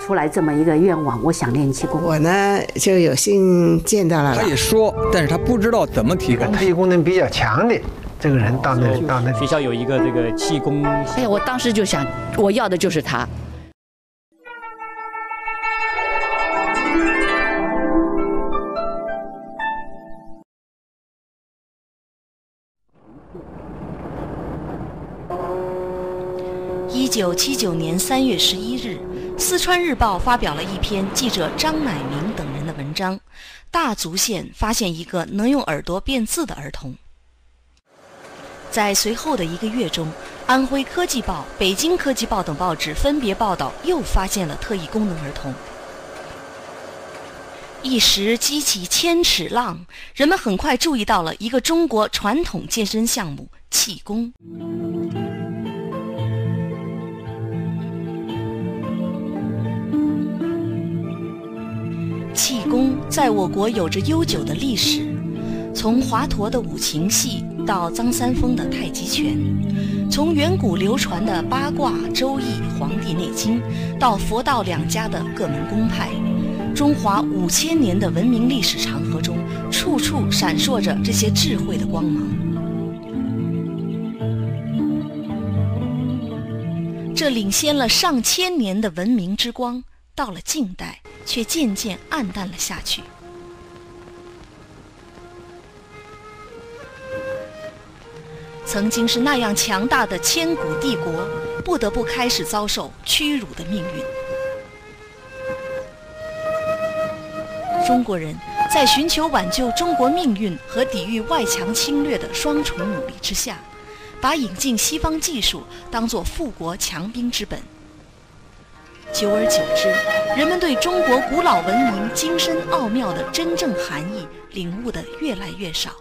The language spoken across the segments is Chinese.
出来这么一个愿望，我想练气功。我呢就有幸见到了。他也说，但是他不知道怎么提高。特异功能比较强的这个人到那到那学校有一个这个气功。哎呀，我当时就想，我要的就是他。一九七九年三月十一日。四川日报发表了一篇记者张乃明等人的文章，大足县发现一个能用耳朵变字的儿童。在随后的一个月中，安徽科技报、北京科技报等报纸分别报道又发现了特异功能儿童，一时激起千尺浪，人们很快注意到了一个中国传统健身项目——气功。在我国有着悠久的历史，从华佗的五禽戏到张三丰的太极拳，从远古流传的八卦、周易、黄帝内经，到佛道两家的各门公派，中华五千年的文明历史长河中，处处闪烁着这些智慧的光芒。这领先了上千年的文明之光。到了近代，却渐渐暗淡了下去。曾经是那样强大的千古帝国，不得不开始遭受屈辱的命运。中国人在寻求挽救中国命运和抵御外强侵略的双重努力之下，把引进西方技术当作富国强兵之本。久而久之，人们对中国古老文明精深奥妙的真正含义领悟的越来越少。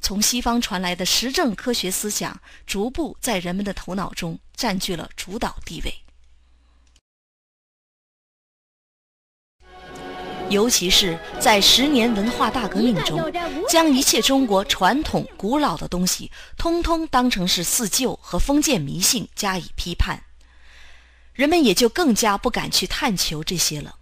从西方传来的实证科学思想，逐步在人们的头脑中占据了主导地位。尤其是在十年文化大革命中，将一切中国传统古老的东西，通通当成是四旧和封建迷信加以批判。人们也就更加不敢去探求这些了。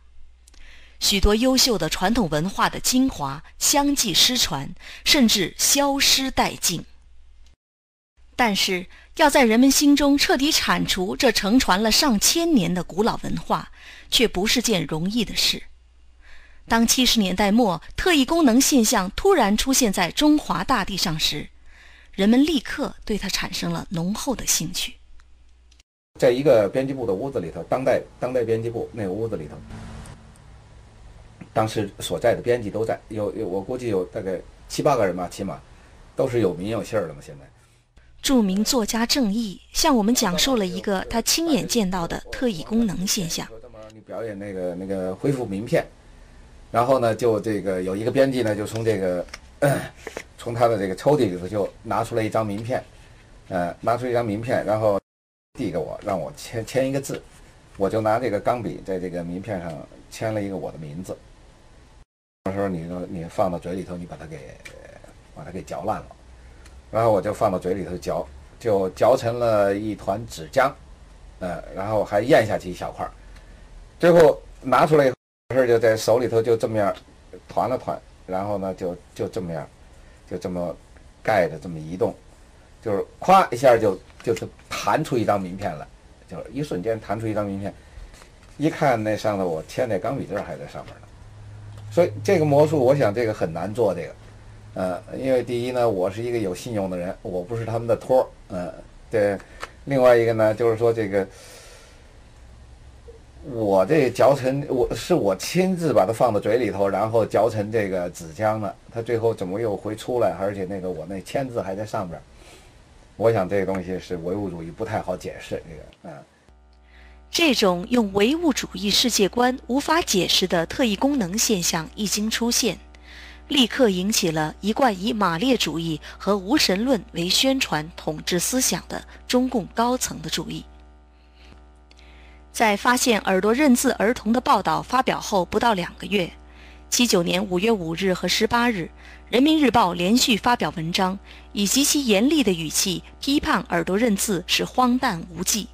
许多优秀的传统文化的精华相继失传，甚至消失殆尽。但是，要在人们心中彻底铲除这承传了上千年的古老文化，却不是件容易的事。当七十年代末特异功能现象突然出现在中华大地上时，人们立刻对它产生了浓厚的兴趣。在一个编辑部的屋子里头，当代当代编辑部那个屋子里头，当时所在的编辑都在，有有我估计有大概七八个人吧，起码都是有名有姓的嘛。现在，著名作家郑毅向我们讲述了一个他亲眼见到的特异功能现象。你表演那个那个恢复名片，然后呢，就这个有一个编辑呢，就从这个从他的这个抽屉里头就拿出来一张名片，呃，拿出一张名片，然后。递给我，让我签签一个字，我就拿这个钢笔在这个名片上签了一个我的名字。到时候你你放到嘴里头，你把它给把它给嚼烂了，然后我就放到嘴里头嚼，就嚼成了一团纸浆，呃，然后还咽下去一小块最后拿出来以后，事就在手里头就这么样团了团，然后呢就就这么样，就这么盖着这么移动。就是咵一下就就是弹出一张名片来，就是一瞬间弹出一张名片，一看那上头我签那钢笔字还在上面呢，所以这个魔术我想这个很难做这个，呃，因为第一呢我是一个有信用的人，我不是他们的托儿，嗯，对，另外一个呢就是说这个我这嚼成我是我亲自把它放到嘴里头，然后嚼成这个纸浆了，它最后怎么又会出来，而且那个我那签字还在上边。我想这个东西是唯物主义不太好解释，这个嗯，这种用唯物主义世界观无法解释的特异功能现象一经出现，立刻引起了一贯以马列主义和无神论为宣传统治思想的中共高层的注意。在发现耳朵认字儿童的报道发表后不到两个月，七九年五月五日和十八日。人民日报连续发表文章，以极其严厉的语气批判耳朵认字是荒诞无稽，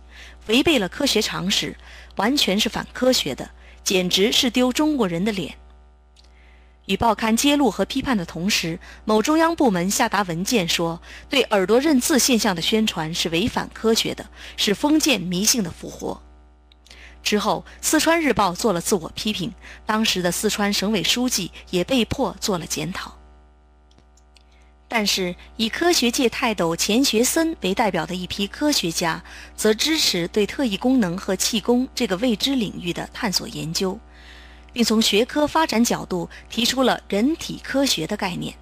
违背了科学常识，完全是反科学的，简直是丢中国人的脸。与报刊揭露和批判的同时，某中央部门下达文件说，对耳朵认字现象的宣传是违反科学的，是封建迷信的复活。之后，《四川日报》做了自我批评，当时的四川省委书记也被迫做了检讨。但是，以科学界泰斗钱学森为代表的一批科学家，则支持对特异功能和气功这个未知领域的探索研究。并从学科发展角度提出了人体科学的概念。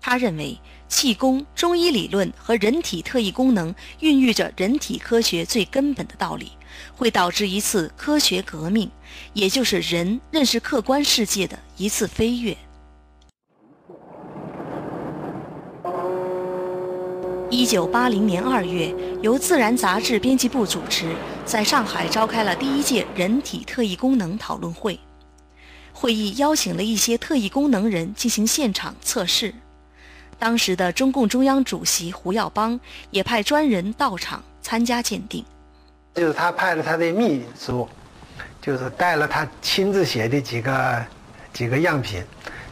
他认为，气功、中医理论和人体特异功能孕育着人体科学最根本的道理，会导致一次科学革命，也就是人认识客观世界的一次飞跃。一九八零年二月，由《自然》杂志编辑部主持，在上海召开了第一届人体特异功能讨论会。会议邀请了一些特异功能人进行现场测试，当时的中共中央主席胡耀邦也派专人到场参加鉴定。就是他派了他的秘书，就是带了他亲自写的几个几个样品，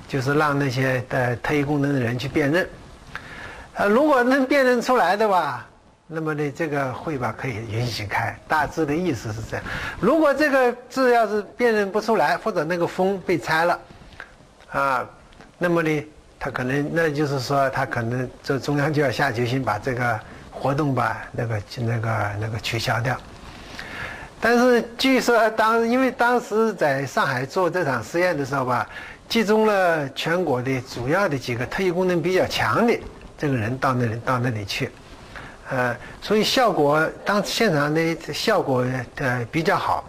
就是让那些的特异功能的人去辨认。呃，如果能辨认出来的吧。那么呢，这个会吧可以允许开，大致的意思是这样。如果这个字要是辨认不出来，或者那个封被拆了，啊，那么呢，他可能那就是说，他可能这中央就要下决心把这个活动吧那个那个那个取消掉。但是据说当因为当时在上海做这场实验的时候吧，集中了全国的主要的几个特异功能比较强的这个人到那里到那里去。呃，所以效果当现场的效果呃比较好。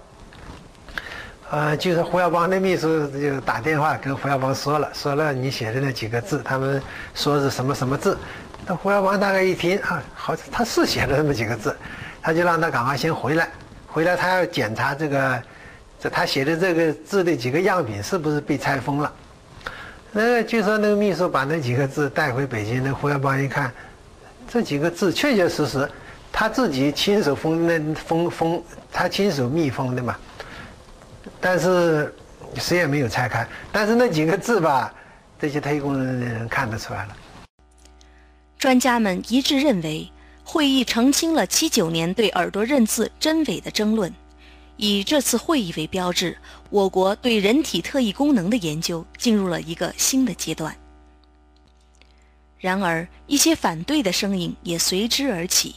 呃，就是胡耀邦的秘书就打电话跟胡耀邦说了，说了你写的那几个字，他们说是什么什么字。那胡耀邦大概一听啊，好，他是写了那么几个字，他就让他赶快先回来，回来他要检查这个，这他写的这个字的几个样品是不是被拆封了。那个据说那个秘书把那几个字带回北京，那胡耀邦一看。这几个字确确实实，他自己亲手封那封封，他亲手密封的嘛。但是谁也没有拆开。但是那几个字吧，这些特异功能的人看得出来了。专家们一致认为，会议澄清了七九年对耳朵认字真伪的争论。以这次会议为标志，我国对人体特异功能的研究进入了一个新的阶段。然而，一些反对的声音也随之而起。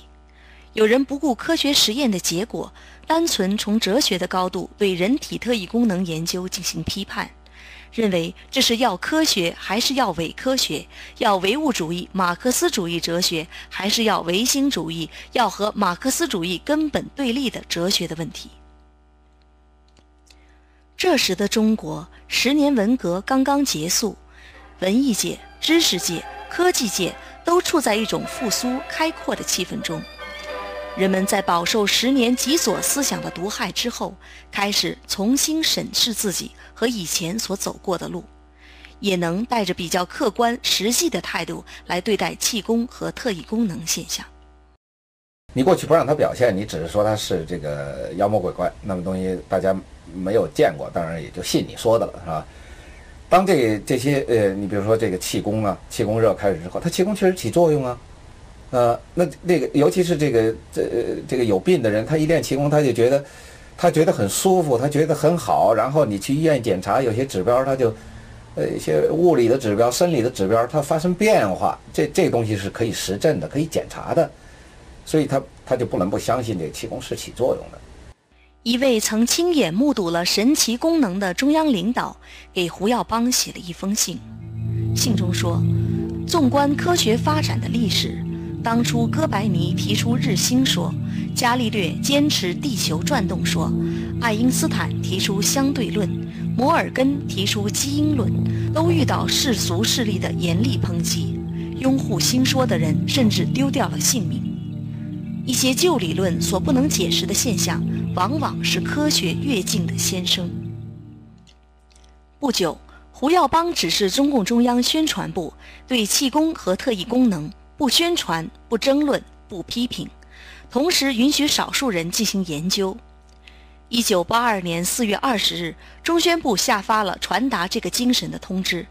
有人不顾科学实验的结果，单纯从哲学的高度对人体特异功能研究进行批判，认为这是要科学还是要伪科学，要唯物主义、马克思主义哲学还是要唯心主义，要和马克思主义根本对立的哲学的问题。这时的中国，十年文革刚刚结束，文艺界、知识界。科技界都处在一种复苏开阔的气氛中，人们在饱受十年极左思想的毒害之后，开始重新审视自己和以前所走过的路，也能带着比较客观实际的态度来对待气功和特异功能现象。你过去不让他表现，你只是说他是这个妖魔鬼怪，那么东西大家没有见过，当然也就信你说的了，是吧？当这这些呃，你比如说这个气功啊，气功热开始之后，它气功确实起作用啊，呃，那那个尤其是这个这这个有病的人，他一练气功，他就觉得他觉得很舒服，他觉得很好，然后你去医院检查，有些指标他就呃一些物理的指标、生理的指标，它发生变化，这这东西是可以实证的，可以检查的，所以他他就不能不相信这个气功是起作用的。一位曾亲眼目睹了神奇功能的中央领导给胡耀邦写了一封信，信中说：“纵观科学发展的历史，当初哥白尼提出日心说，伽利略坚持地球转动说，爱因斯坦提出相对论，摩尔根提出基因论，都遇到世俗势力的严厉抨击，拥护新说的人甚至丢掉了性命。一些旧理论所不能解释的现象。”往往是科学跃进的先声。不久，胡耀邦指示中共中央宣传部对气功和特异功能不宣传、不争论、不批评，同时允许少数人进行研究。一九八二年四月二十日，中宣部下发了传达这个精神的通知，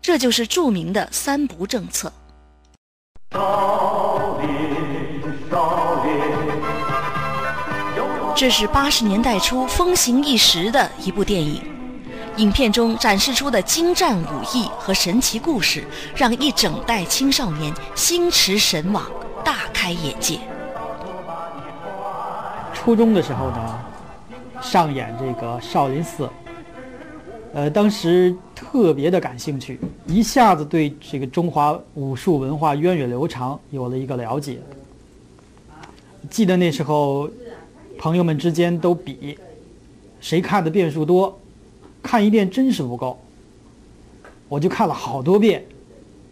这就是著名的“三不”政策。这是八十年代初风行一时的一部电影，影片中展示出的精湛武艺和神奇故事，让一整代青少年心驰神往，大开眼界。初中的时候呢，上演这个少林寺，呃，当时特别的感兴趣，一下子对这个中华武术文化源远流长有了一个了解。记得那时候。朋友们之间都比，谁看的遍数多，看一遍真是不够。我就看了好多遍。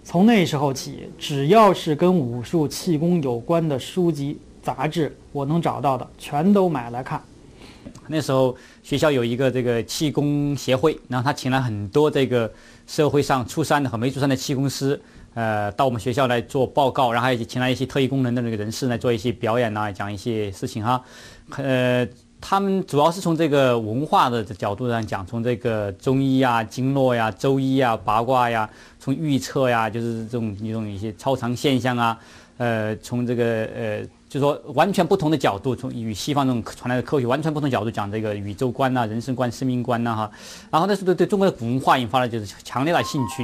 从那时候起，只要是跟武术、气功有关的书籍、杂志，我能找到的，全都买来看。那时候学校有一个这个气功协会，然后他请了很多这个社会上出山的和没出山的气功师，呃，到我们学校来做报告，然后还请来一些特异功能的那个人士来做一些表演呐，讲一些事情哈。呃，他们主要是从这个文化的角度上讲，从这个中医啊、经络呀、周医啊、八卦呀，从预测呀，就是这种一种一些超常现象啊，呃，从这个呃，就说完全不同的角度，从与西方这种传来的科学完全不同角度讲这个宇宙观呐、人生观、生命观呐哈，然后那是对对中国的文化引发了就是强烈的兴趣。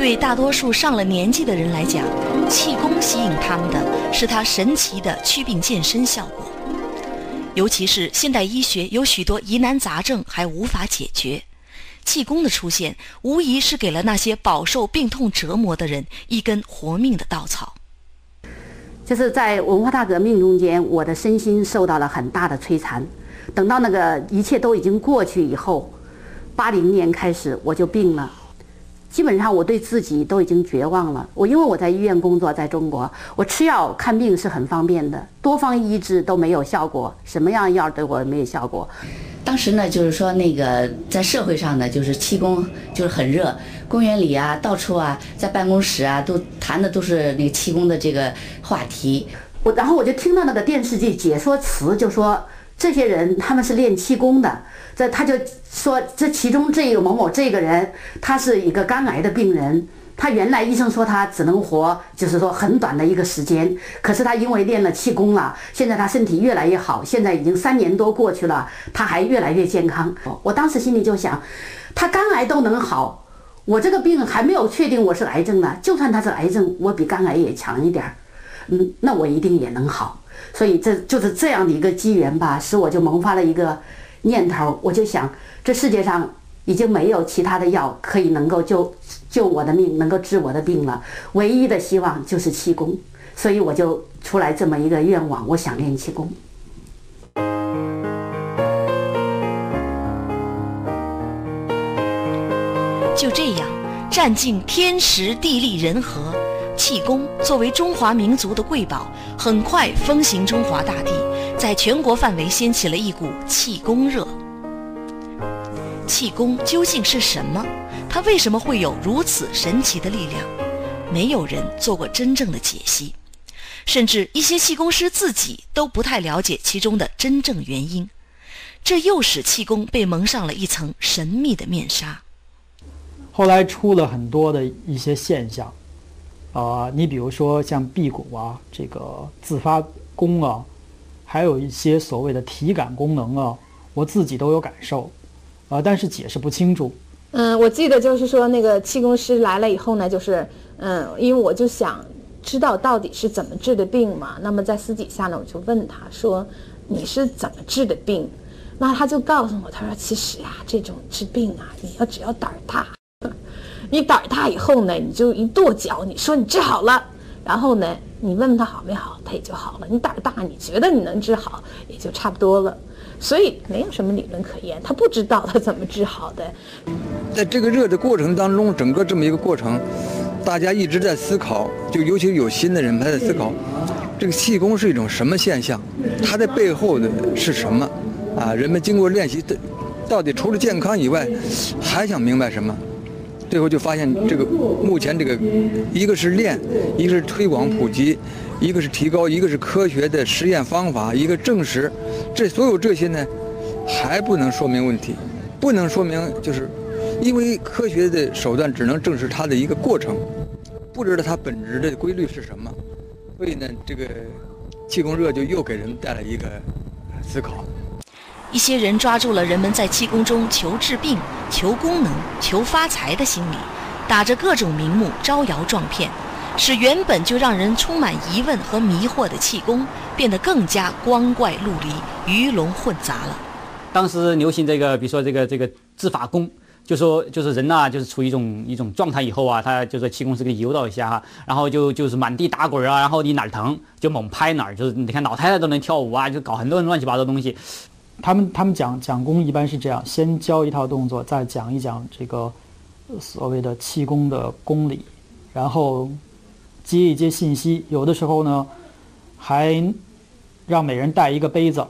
对大多数上了年纪的人来讲，气功吸引他们的是它神奇的祛病健身效果。尤其是现代医学有许多疑难杂症还无法解决，气功的出现无疑是给了那些饱受病痛折磨的人一根活命的稻草。就是在文化大革命中间，我的身心受到了很大的摧残。等到那个一切都已经过去以后，八零年开始我就病了。基本上我对自己都已经绝望了。我因为我在医院工作，在中国，我吃药看病是很方便的，多方医治都没有效果，什么样药对我没有效果。当时呢，就是说那个在社会上呢，就是气功就是很热，公园里啊，到处啊，在办公室啊，都谈的都是那个气功的这个话题。我然后我就听到那个电视剧解说词，就说。这些人他们是练气功的，这他就说这其中这个某某这个人，他是一个肝癌的病人，他原来医生说他只能活，就是说很短的一个时间，可是他因为练了气功了，现在他身体越来越好，现在已经三年多过去了，他还越来越健康。我当时心里就想，他肝癌都能好，我这个病还没有确定我是癌症呢，就算他是癌症，我比肝癌也强一点儿，嗯，那我一定也能好。所以这就是这样的一个机缘吧，使我就萌发了一个念头，我就想，这世界上已经没有其他的药可以能够救救我的命，能够治我的病了，唯一的希望就是气功，所以我就出来这么一个愿望，我想练气功。就这样，占尽天时地利人和。气功作为中华民族的瑰宝，很快风行中华大地，在全国范围掀起了一股气功热。气功究竟是什么？它为什么会有如此神奇的力量？没有人做过真正的解析，甚至一些气功师自己都不太了解其中的真正原因。这又使气功被蒙上了一层神秘的面纱。后来出了很多的一些现象。啊，你比如说像辟谷啊，这个自发功啊，还有一些所谓的体感功能啊，我自己都有感受，啊，但是解释不清楚。嗯，我记得就是说那个气功师来了以后呢，就是嗯，因为我就想知道到底是怎么治的病嘛。那么在私底下呢，我就问他说：“你是怎么治的病？”那他就告诉我，他说：“其实啊，这种治病啊，你要只要胆儿大。”你胆儿大以后呢，你就一跺脚，你说你治好了，然后呢，你问问他好没好，他也就好了。你胆儿大，你觉得你能治好，也就差不多了。所以没有什么理论可言，他不知道他怎么治好的。在这个热的过程当中，整个这么一个过程，大家一直在思考，就尤其有心的人他在思考，这个气功是一种什么现象，它的背后的是什么？啊，人们经过练习，到底除了健康以外，还想明白什么？最后就发现，这个目前这个，一个是练，一个是推广普及，一个是提高，一个是科学的实验方法，一个证实，这所有这些呢，还不能说明问题，不能说明就是，因为科学的手段只能证实它的一个过程，不知道它本质的规律是什么，所以呢，这个气功热就又给人带来一个思考。一些人抓住了人们在气功中求治病、求功能、求发财的心理，打着各种名目招摇撞骗，使原本就让人充满疑问和迷惑的气功变得更加光怪陆离、鱼龙混杂了。当时流行这个，比如说这个这个治法功，就说就是人呐、就是处于一种一种状态以后啊，他就说气功师给诱导一下哈，然后就就是满地打滚啊，然后你哪儿疼就猛拍哪儿，就是你看老太太都能跳舞啊，就搞很多乱七八糟东西。他们他们讲讲功一般是这样，先教一套动作，再讲一讲这个所谓的气功的功理，然后接一接信息。有的时候呢，还让每人带一个杯子，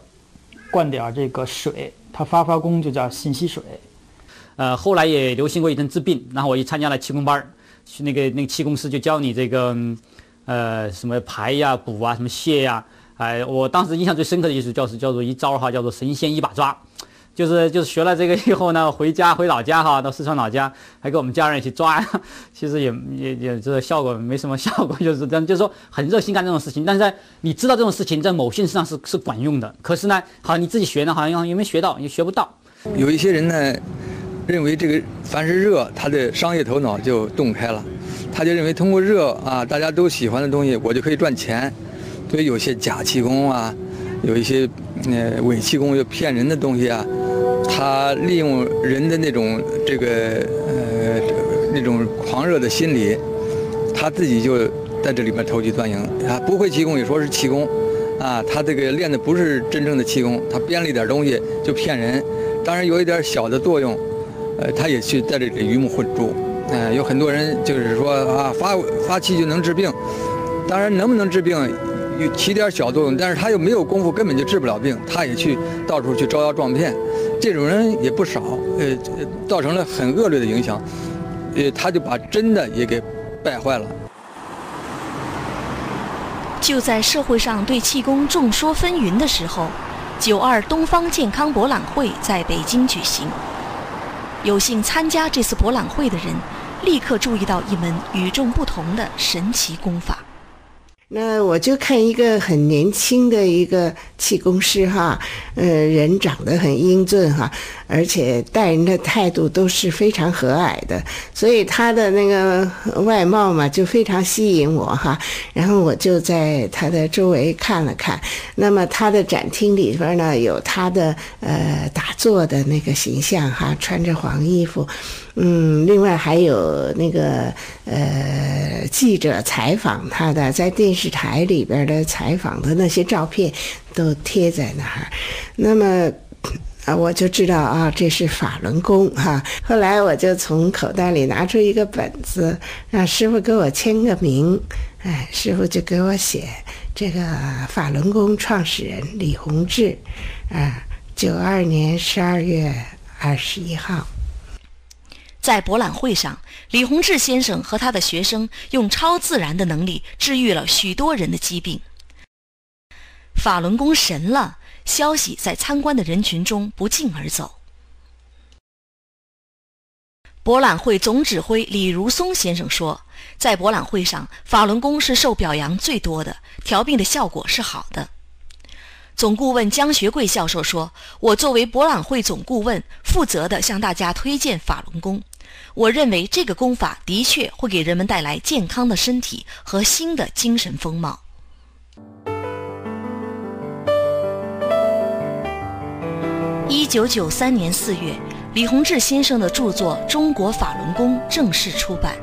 灌点这个水，他发发功就叫信息水。呃，后来也流行过一阵治病，然后我一参加了气功班儿，去那个那个气功师就教你这个，呃，什么排呀、补啊、什么泻呀，哎，我当时印象最深刻的就是叫是叫做一招哈，叫做神仙一把抓，就是就是学了这个以后呢，回家回老家哈，到四川老家还跟我们家人一起抓，其实也也也这个效果没什么效果，就是这样，就是说很热心干这种事情，但是在你知道这种事情在某些事上是是管用的，可是呢，好你自己学呢，好像又没学到，也学不到。有一些人呢，认为这个凡是热，他的商业头脑就洞开了，他就认为通过热啊，大家都喜欢的东西，我就可以赚钱。所以有些假气功啊，有一些呃伪气功，又骗人的东西啊，他利用人的那种这个呃那种狂热的心理，他自己就在这里面投机钻营。他不会气功也说是气功，啊，他这个练的不是真正的气功，他编了一点东西就骗人。当然有一点小的作用，呃，他也去在这里鱼目混珠。呃，有很多人就是说啊，发发气就能治病，当然能不能治病，有起点小作用，但是他又没有功夫，根本就治不了病，他也去到处去招摇撞骗，这种人也不少，呃，造成了很恶劣的影响，呃，他就把真的也给败坏了。就在社会上对气功众说纷纭的时候，九二东方健康博览会在北京举行。有幸参加这次博览会的人，立刻注意到一门与众不同的神奇功法。那我就看一个很年轻的一个气功师哈，呃，人长得很英俊哈，而且待人的态度都是非常和蔼的，所以他的那个外貌嘛就非常吸引我哈。然后我就在他的周围看了看，那么他的展厅里边呢有他的呃打坐的那个形象哈，穿着黄衣服。嗯，另外还有那个呃记者采访他的，在电视台里边的采访的那些照片都贴在那儿。那么啊，我就知道啊，这是法轮功哈、后来我就从口袋里拿出一个本子，让师傅给我签个名。哎，师傅就给我写这个法轮功创始人李洪志，啊，九二年十二月二十一号。在博览会上，李洪志先生和他的学生用超自然的能力治愈了许多人的疾病。法轮功神了，消息在参观的人群中不胫而走。博览会总指挥李如松先生说，在博览会上，法轮功是受表扬最多的，调病的效果是好的。总顾问江学贵教授说：“我作为博览会总顾问，负责的向大家推荐法轮功。我认为这个功法的确会给人们带来健康的身体和新的精神风貌。”一九九三年四月，李洪志先生的著作《中国法轮功》正式出版。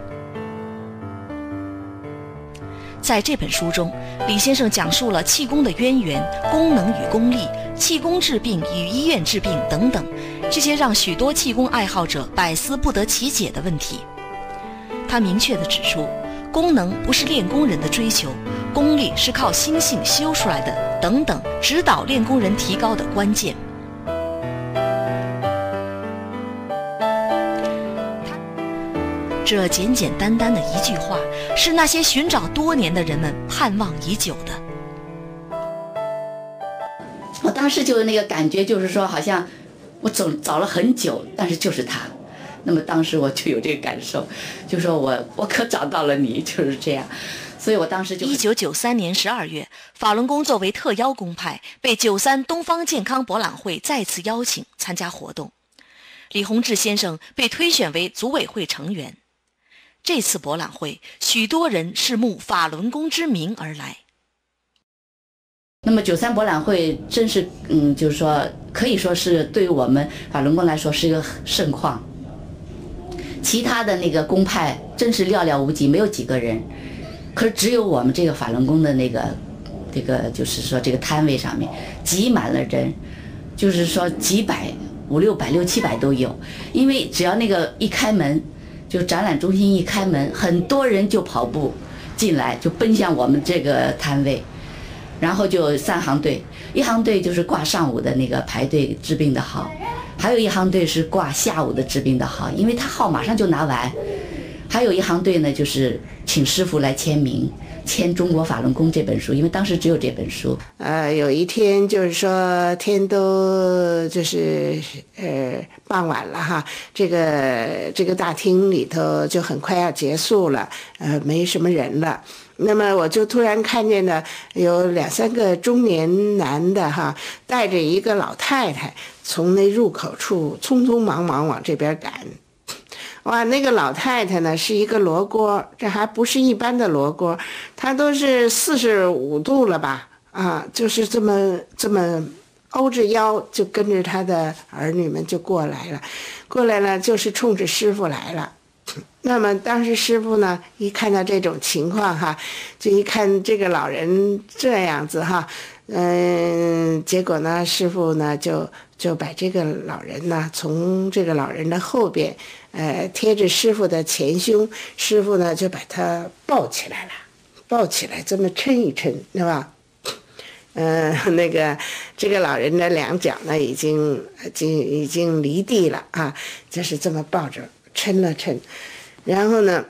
在这本书中，李先生讲述了气功的渊源、功能与功力、气功治病与医院治病等等这些让许多气功爱好者百思不得其解的问题。他明确地指出，功能不是练功人的追求，功力是靠心性修出来的等等，指导练功人提高的关键。这简简单单的一句话，是那些寻找多年的人们盼望已久的。我当时就那个感觉，就是说，好像我走找了很久，但是就是他。那么当时我就有这个感受，就说我我可找到了你，就是这样。所以我当时就一九九三年十二月，法轮功作为特邀公派，被九三东方健康博览会再次邀请参加活动。李洪志先生被推选为组委会成员。这次博览会，许多人是慕法轮功之名而来。那么九三博览会真是，嗯，就是说，可以说是对于我们法轮功来说是一个盛况。其他的那个公派真是寥寥无几，没有几个人。可是只有我们这个法轮功的那个，这个就是说这个摊位上面挤满了人，就是说几百、五六百、六七百都有。因为只要那个一开门，就展览中心一开门，很多人就跑步进来，就奔向我们这个摊位。然后就三行队，一行队就是挂上午的那个排队治病的号，还有一行队是挂下午的治病的号，因为他号马上就拿完。还有一行队呢，就是请师傅来签名，签《中国法轮功》这本书，因为当时只有这本书。呃，有一天就是说天都就是呃傍晚了哈，这个这个大厅里头就很快要结束了，呃，没什么人了。那么我就突然看见呢有两三个中年男的哈，带着一个老太太从那入口处匆匆忙忙往这边赶。哇，那个老太太呢是一个罗锅，这还不是一般的罗锅，她都是四十五度了吧？啊，就是这么这么欧着腰，就跟着她的儿女们就过来了，过来了就是冲着师傅来了。那么当时师傅呢，一看到这种情况哈，就一看这个老人这样子哈，嗯，结果呢，师傅呢就就把这个老人呢从这个老人的后边，呃，贴着师傅的前胸，师傅呢就把他抱起来了，抱起来这么抻一抻，是吧？嗯，那个这个老人的两脚呢已经已经已经离地了啊，就是这么抱着。抻了抻，然后呢，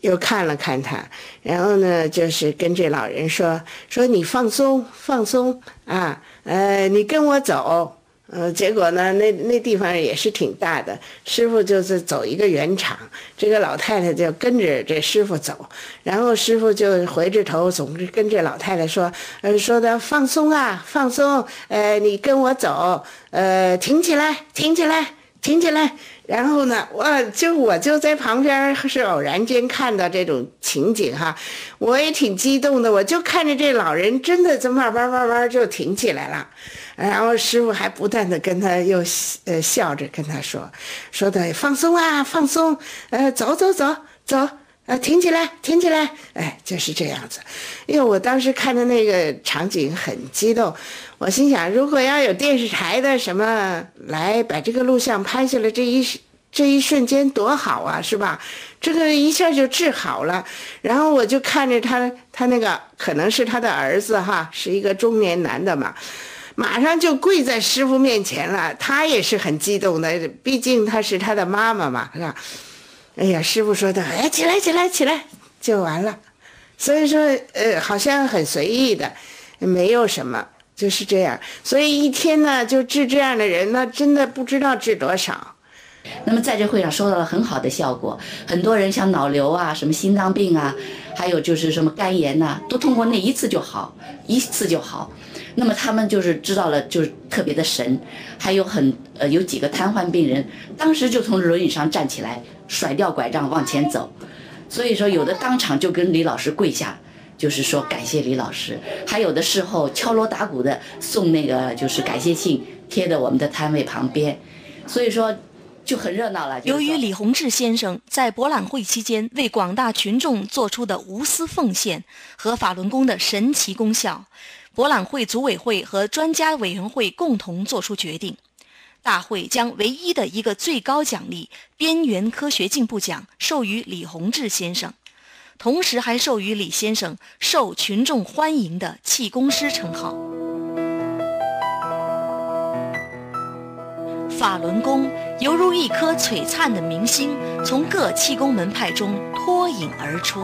又看了看他，然后呢，就是跟这老人说说你放松放松啊，呃，你跟我走，呃，结果呢，那那地方也是挺大的，师傅就是走一个圆场，这个老太太就跟着这师傅走，然后师傅就回着头，总是跟这老太太说，呃，说的放松啊，放松，呃，你跟我走，呃，挺起来，挺起来，挺起来。然后呢，我就我就在旁边是偶然间看到这种情景哈，我也挺激动的，我就看着这老人真的就慢慢慢慢就挺起来了，然后师傅还不断的跟他又呃笑着跟他说，说的放松啊放松，呃走走走走，呃挺起来挺起来，哎就是这样子，因为我当时看的那个场景很激动。我心想，如果要有电视台的什么来把这个录像拍下来，这一这一瞬间多好啊，是吧？这个一下就治好了。然后我就看着他，他那个可能是他的儿子哈，是一个中年男的嘛，马上就跪在师傅面前了。他也是很激动的，毕竟他是他的妈妈嘛，是吧？哎呀，师傅说的，哎，起来，起来，起来，就完了。所以说，呃，好像很随意的，没有什么。就是这样，所以一天呢就治这样的人，那真的不知道治多少。那么在这会上收到了很好的效果，很多人像脑瘤啊、什么心脏病啊，还有就是什么肝炎呐，都通过那一次就好，一次就好。那么他们就是知道了，就是特别的神。还有很呃有几个瘫痪病人，当时就从轮椅上站起来，甩掉拐杖往前走。所以说有的当场就跟李老师跪下。就是说感谢李老师，还有的事后敲锣打鼓的送那个就是感谢信贴在我们的摊位旁边，所以说就很热闹了。由于李洪志先生在博览会期间为广大群众做出的无私奉献和法轮功的神奇功效，博览会组委会和专家委员会共同作出决定，大会将唯一的一个最高奖励——边缘科学进步奖授予李洪志先生。同时还授予李先生受群众欢迎的气功师称号。法轮功犹如一颗璀璨的明星，从各气功门派中脱颖而出。